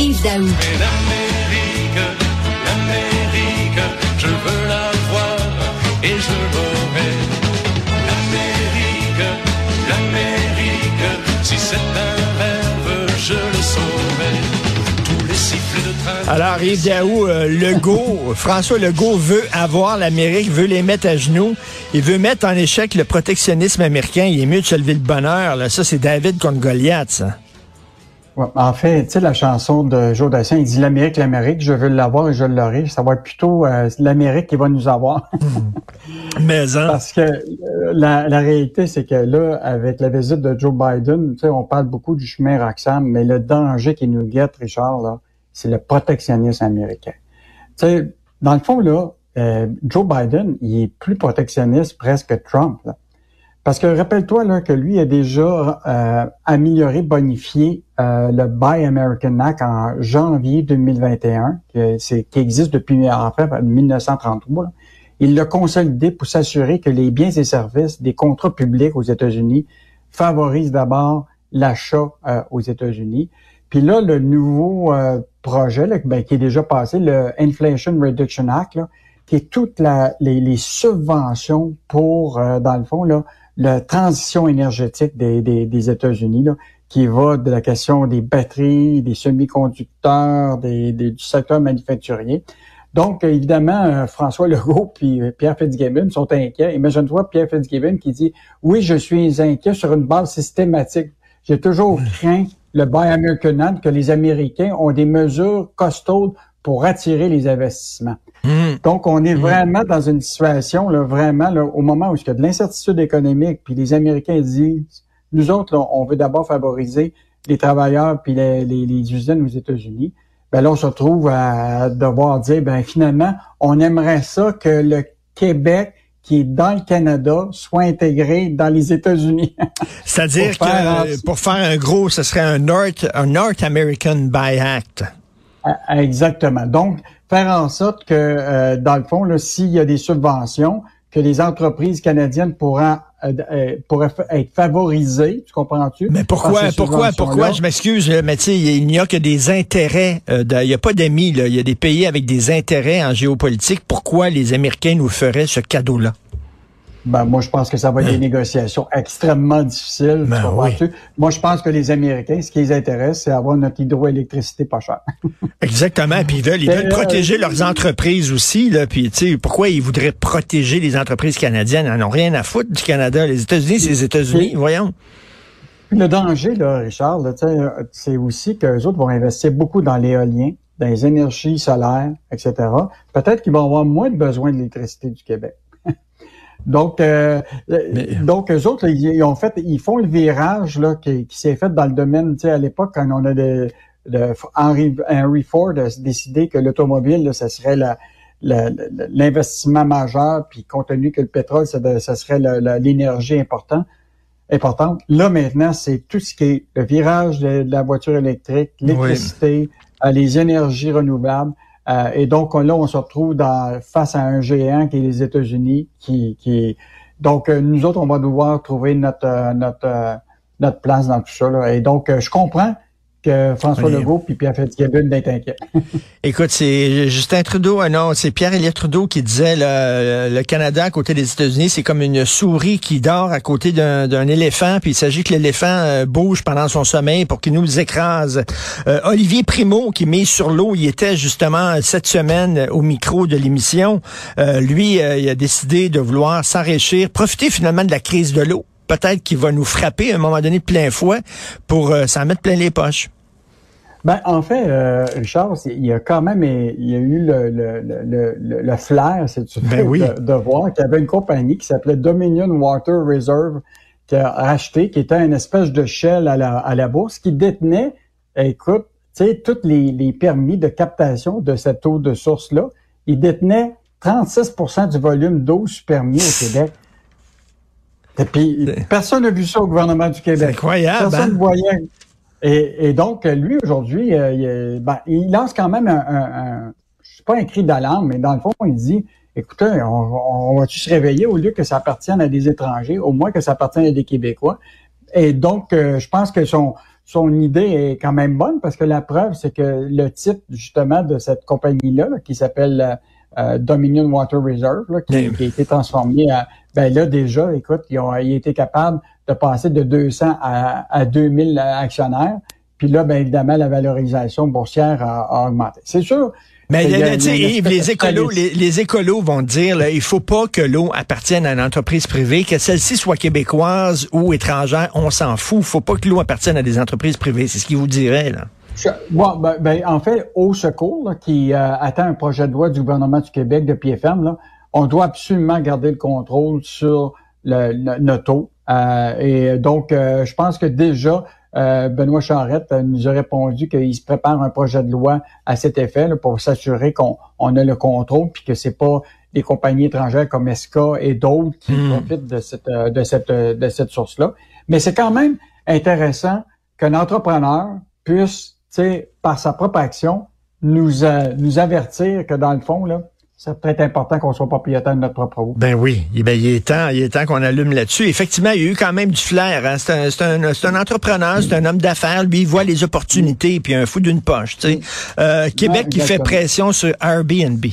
Yves Daou. L'Amérique, l'Amérique, je veux la voir et je l'aurai. L'Amérique, l'Amérique, si c'est un rêve, je le saurai. Tous les sifflets de train. Alors, Yves Daou, euh, Legault, François Legault veut avoir l'Amérique, veut les mettre à genoux. Il veut mettre en échec le protectionnisme américain. Il est mieux de se lever le bonheur. Là. Ça, c'est David contre Goliath, ça. Ouais, en fait, tu sais, la chanson de Joe Dassin, il dit l'Amérique, l'Amérique, je veux l'avoir et je l'aurai. Ça va être plutôt euh, l'Amérique qui va nous avoir. Mais, hein? Parce que euh, la, la réalité, c'est que là, avec la visite de Joe Biden, tu sais, on parle beaucoup du chemin Roxham, mais le danger qui nous guette, Richard, là, c'est le protectionnisme américain. Tu sais, dans le fond, là, euh, Joe Biden, il est plus protectionniste presque que Trump. Là. Parce que rappelle-toi là, que lui a déjà euh, amélioré, bonifié euh, le Buy American Act en janvier 2021, qui, qui existe depuis en fait 1933. Là. Il l'a consolidé pour s'assurer que les biens et services des contrats publics aux États-Unis favorisent d'abord l'achat euh, aux États-Unis. Puis là, le nouveau euh, projet là, ben, qui est déjà passé, le Inflation Reduction Act, là, qui est toutes les, les subventions pour, euh, dans le fond, là, la transition énergétique des, États-Unis, qui va de la question des batteries, des semi-conducteurs, du secteur manufacturier. Donc, évidemment, euh, François Legault puis euh, Pierre Fitzgibbon sont inquiets. Imagine-toi Pierre Fitzgibbon qui dit « Oui, je suis inquiet sur une base systématique. J'ai toujours craint le Buy American que les Américains ont des mesures costaudes pour attirer les investissements. Mmh. Donc, on est Mm. vraiment dans une situation, là, vraiment, là, au moment où il y a de l'incertitude économique, puis les Américains disent, nous autres, là, on veut d'abord favoriser les travailleurs puis les, les, les usines aux États-Unis. Ben là, on se retrouve à devoir dire, ben finalement, on aimerait ça que le Québec qui est dans le Canada soit intégré dans les États-Unis. C'est-à-dire que pour faire un gros, ce serait un North, un North American Buy Act. Ah, Exactement. Donc, faire en sorte que, euh, dans le fond, s'il y a des subventions, que les entreprises canadiennes pourront, euh, euh, pourraient fa- être favorisées, tu comprends-tu? Mais pourquoi, pourquoi, pourquoi, je m'excuse, là, mais tu sais, il n'y a que des intérêts, euh, de- il n'y a pas d'amis, il y a des pays avec des intérêts en géopolitique. Pourquoi les Américains nous feraient ce cadeau-là? Ben, moi, je pense que ça va être des négociations extrêmement difficiles. tu Ben comprends-tu? Moi, je pense que les Américains, ce qui les intéresse, c'est avoir notre hydroélectricité pas chère. Exactement. Puis ils veulent, ils veulent euh, protéger leurs entreprises aussi. Là. Puis tu sais, pourquoi ils voudraient protéger les entreprises canadiennes? Ils n'en ont rien à foutre du Canada. Les États-Unis, c'est les États-Unis. Voyons. Puis Le danger, là, Richard, là, euh, c'est aussi qu'eux autres vont investir beaucoup dans l'éolien, dans les énergies solaires, etc. Peut-être qu'ils vont avoir moins de besoin d'électricité du Québec. Donc, euh, Mais- donc eux autres, là, ils, ont fait, ils font le virage là qui, qui s'est fait dans le domaine, tu sais, à l'époque quand on a de, de Henry, Henry Ford a décidé que l'automobile, ça serait la, l'investissement majeur, puis compte tenu que le pétrole, ça, ça serait l'énergie importante importante. Là, maintenant, c'est tout ce qui est le virage de, de la voiture électrique, l'électricité, euh, les énergies renouvelables. Euh, et donc, là, on se retrouve face à un géant qui est les États-Unis, qui, qui donc, euh, nous autres, on va devoir trouver notre, euh, notre, notre place dans tout ça. Et donc, je comprends que François. Legault puis Pierre Fitzgibbon d'être inquiets. Écoute, c'est Justin Trudeau, ah non, c'est Pierre-Éliott Trudeau qui disait le, le Canada à côté des États-Unis, c'est comme une souris qui dort à côté d'un éléphant, puis il s'agit que l'éléphant euh, bouge pendant son sommeil pour qu'il nous écrase. Euh, Olivier Primo, qui met sur l'eau, il était justement cette semaine au micro de l'émission. Euh, lui, euh, il a décidé de vouloir s'enrichir, profiter finalement de la crise de l'eau. Peut-être qu'il va nous frapper à un moment donné de plein fouet pour euh, s'en mettre plein les poches. Ben, en fait, euh, Richard, il y a quand même il y a eu le, le, le, le, le flair, si tu veux, Ben oui. de, de voir qu'il y avait une compagnie qui s'appelait Dominion Water Reserve qui a acheté, qui était une espèce de shell à la, à la bourse, qui détenait, écoute, tu sais, tous les, les permis de captation de cette eau de source-là, ils détenaient 36% du volume d'eau sous permis au Québec. Et puis, personne n'a vu ça au gouvernement du Québec. C'est incroyable. Personne hein? ne voyait. Et, et donc, lui, aujourd'hui, euh, il, ben, il lance quand même un, un, un je sais pas un cri d'alarme, mais dans le fond, il dit, écoutez, on, on va-tu se réveiller au lieu que ça appartienne à des étrangers, au moins que ça appartienne à des Québécois? Et donc, euh, je pense que son, son idée est quand même bonne parce que la preuve, c'est que le titre, justement, de cette compagnie-là, là, qui s'appelle euh, Dominion Water Reserve, là, qui, qui a été transformé à, ben là, déjà, écoute, ils ont, ils ont été capables de passer de 200 à, à 2000 actionnaires. Puis là, ben évidemment, la valorisation boursière a, a augmenté. C'est sûr. Mais Il y a- Yves, les écolos, les, les écolos vont dire, là, il faut pas que l'eau appartienne à une entreprise privée, que celle-ci soit québécoise ou étrangère, on s'en fout. faut pas que l'eau appartienne à des entreprises privées. C'est ce qu'ils vous diraient, là. Je- bon, ben, ben, en fait, au secours, là, qui euh, attend un projet de loi du gouvernement du Québec de PFM, là, on doit absolument garder le contrôle sur le, le- notre eau. Euh, et donc, euh, je pense que déjà, euh, Benoît Charette euh, nous a répondu qu'il se prépare un projet de loi à cet effet là, pour s'assurer qu'on on a le contrôle puis que c'est pas des compagnies étrangères comme ESCA et d'autres qui Hmm. profitent de cette, euh, de cette, euh, de cette source-là. Mais c'est quand même intéressant qu'un entrepreneur puisse, tu sais, par sa propre action, nous, euh, nous avertir que dans le fond, là, c'est peut-être important qu'on soit propriétaire de notre propre eau. Ben oui, eh ben, il est temps, il est temps qu'on allume là-dessus. Effectivement, il y a eu quand même du flair. Hein. C'est un, c'est un, c'est un entrepreneur, c'est un homme d'affaires. Lui, il voit les opportunités, puis un fou d'une poche. Tu sais. Euh, Québec qui fait pression sur Airbnb.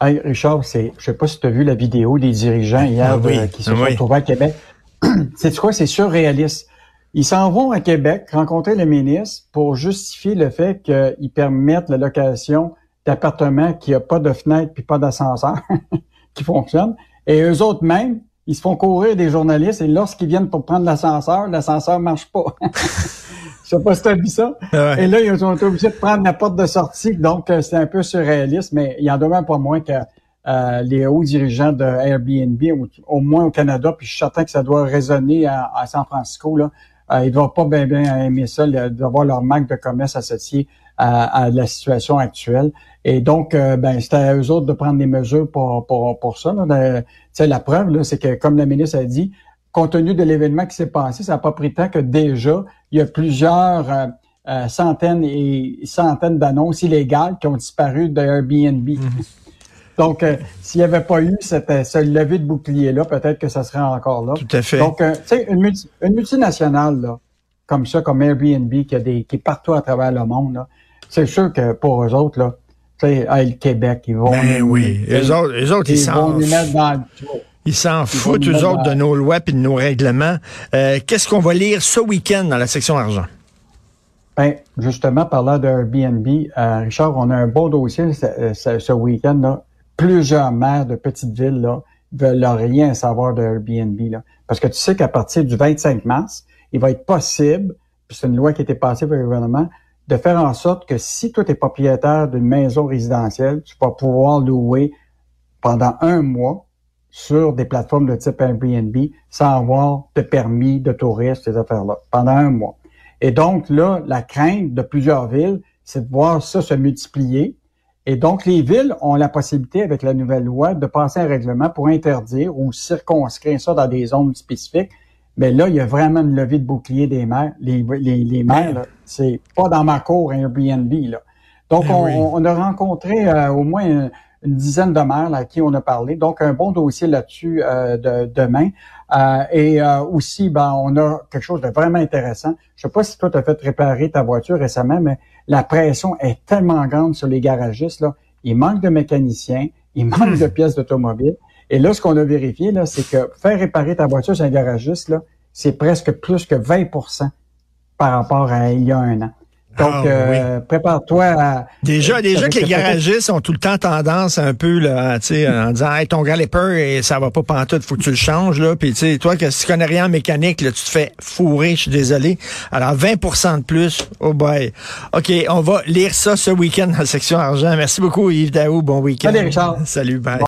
Hey, Richard, c'est, je sais pas si tu as vu la vidéo des dirigeants hier Ah oui, de- qui se ah sont oui. retrouvés à Québec. c'est quoi? C'est surréaliste. Ils s'en vont à Québec rencontrer le ministre pour justifier le fait qu'ils permettent la location d'appartements qui a pas de fenêtre puis pas d'ascenseur qui fonctionne. Et eux autres même, ils se font courir des journalistes et lorsqu'ils viennent pour prendre l'ascenseur, l'ascenseur marche pas. Je sais pas si tu as vu ça. Ouais. Et là, ils ont été obligés de prendre la porte de sortie. Donc, euh, c'est un peu surréaliste, mais il y en demeure pas moins que euh, les hauts dirigeants de Airbnb, au, au moins au Canada, puis je suis certain que ça doit résonner à, à San Francisco, là. Euh, ils ne doivent pas bien bien aimer ça, d'avoir leur manque de commerce associé à, à la situation actuelle. Et donc, euh, ben, c'était à eux autres de prendre des mesures pour, pour, pour ça. Là. Sais, la preuve, c'est que, comme la ministre a dit, compte tenu de l'événement qui s'est passé, ça n'a pas pris tant que déjà, il y a plusieurs euh, euh, centaines et centaines d'annonces illégales qui ont disparu de Airbnb. Donc, euh, s'il n'y avait pas eu cette, euh, ce levé de bouclier-là, peut-être que ça serait encore là. Tout à fait. Donc, euh, tu sais, une, multi- une multinationale, là, comme ça, comme Airbnb, qui, a des, qui est partout à travers le monde, c'est sûr que pour eux autres, là, tu sais, le Québec, ils vont... Ben oui. Eux autres, eux autres, ils ils vont s'en nous mettre dans le trou. Ils s'en foutent, eux autres, de nos lois puis de nos règlements. Euh, Qu'est-ce qu'on va lire ce week-end dans la section argent? Ben, justement, parlant de Airbnb, euh, Richard, on a un beau dossier ce, ce- ce week-end. Plusieurs maires de petites villes là, veulent rien savoir de Airbnb. Là. Parce que tu sais qu'à partir du 25 mars, il va être possible, puis c'est une loi qui a été passée par le gouvernement, de faire en sorte que si toi, tu es propriétaire d'une maison résidentielle, tu vas pouvoir louer pendant un mois sur des plateformes de type Airbnb sans avoir de permis de touriste, ces affaires-là, pendant un mois. Et donc, là, la crainte de plusieurs villes, c'est de voir ça se multiplier. Et donc, les villes ont la possibilité, avec la nouvelle loi, de passer un règlement pour interdire ou circonscrire ça dans des zones spécifiques. Mais là, il y a vraiment une levée de bouclier des maires. Les, les, les maires, c'est pas dans ma cour Airbnb. Là. Donc, Ben on, a rencontré euh, au moins une, dizaine de maires là, à qui on a parlé. Donc, un bon dossier là-dessus euh, de, demain. Euh, et euh, aussi, ben, on a quelque chose de vraiment intéressant. Je sais pas si toi, tu as fait réparer ta voiture récemment, mais la pression est tellement grande sur les garagistes. Là. Il manque de mécaniciens, il manque de pièces d'automobile. Et là, ce qu'on a vérifié, là, c'est que faire réparer ta voiture chez un garagiste, là, c'est presque plus que 20% par rapport à il y a un an. Donc, Ah, euh, prépare-toi à... Déjà, euh, déjà que les garagistes ont tout le temps tendance un peu là, tu sais, en disant hey, ton galloper et ça va pas pantoute, faut que tu le changes là. Puis tu sais, toi que si tu connais rien en mécanique, là, tu te fais fourrer, je suis désolé. Alors 20% de plus, oh boy. OK, on va lire ça ce week-end dans la section argent. Merci beaucoup Yves Daou, bon week-end. Salut, Richard. Salut, bye.